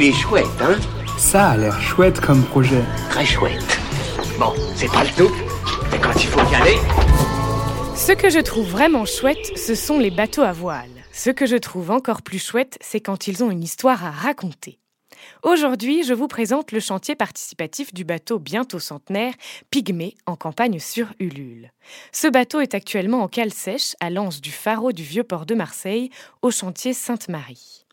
Il est chouette, hein Ça a l'air chouette comme projet. Très chouette. Bon, c'est pas le tout, mais quand il faut y aller... Ce que je trouve vraiment chouette, ce sont les bateaux à voile. Ce que je trouve encore plus chouette, c'est quand ils ont une histoire à raconter. Aujourd'hui, je vous présente le chantier participatif du bateau bientôt centenaire, Pygmée, en campagne sur Ulule. Ce bateau est actuellement en cale sèche à l'anse du pharo du vieux port de Marseille, au chantier Sainte-Marie.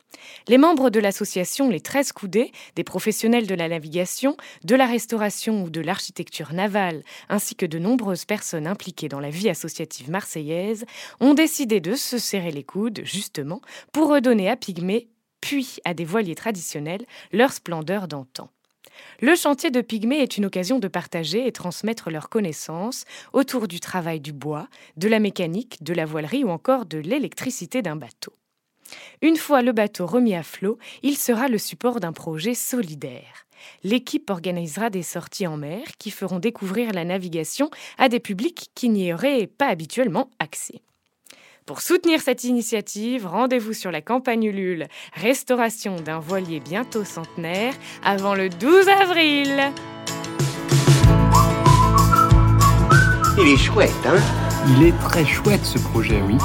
Les membres de l'association Les 13 Coudées, des professionnels de la navigation, de la restauration ou de l'architecture navale, ainsi que de nombreuses personnes impliquées dans la vie associative marseillaise, ont décidé de se serrer les coudes, justement, pour redonner à Pygmée, puis à des voiliers traditionnels, leur splendeur d'antan. Le chantier de Pygmée est une occasion de partager et transmettre leurs connaissances autour du travail du bois, de la mécanique, de la voilerie ou encore de l'électricité d'un bateau. Une fois le bateau remis à flot, il sera le support d'un projet solidaire. L'équipe organisera des sorties en mer qui feront découvrir la navigation à des publics qui n'y auraient pas habituellement accès. Pour soutenir cette initiative, rendez-vous sur la campagne Ulule, restauration d'un voilier bientôt centenaire, avant le 12 avril. Il est chouette, hein? Il est très chouette ce projet, oui.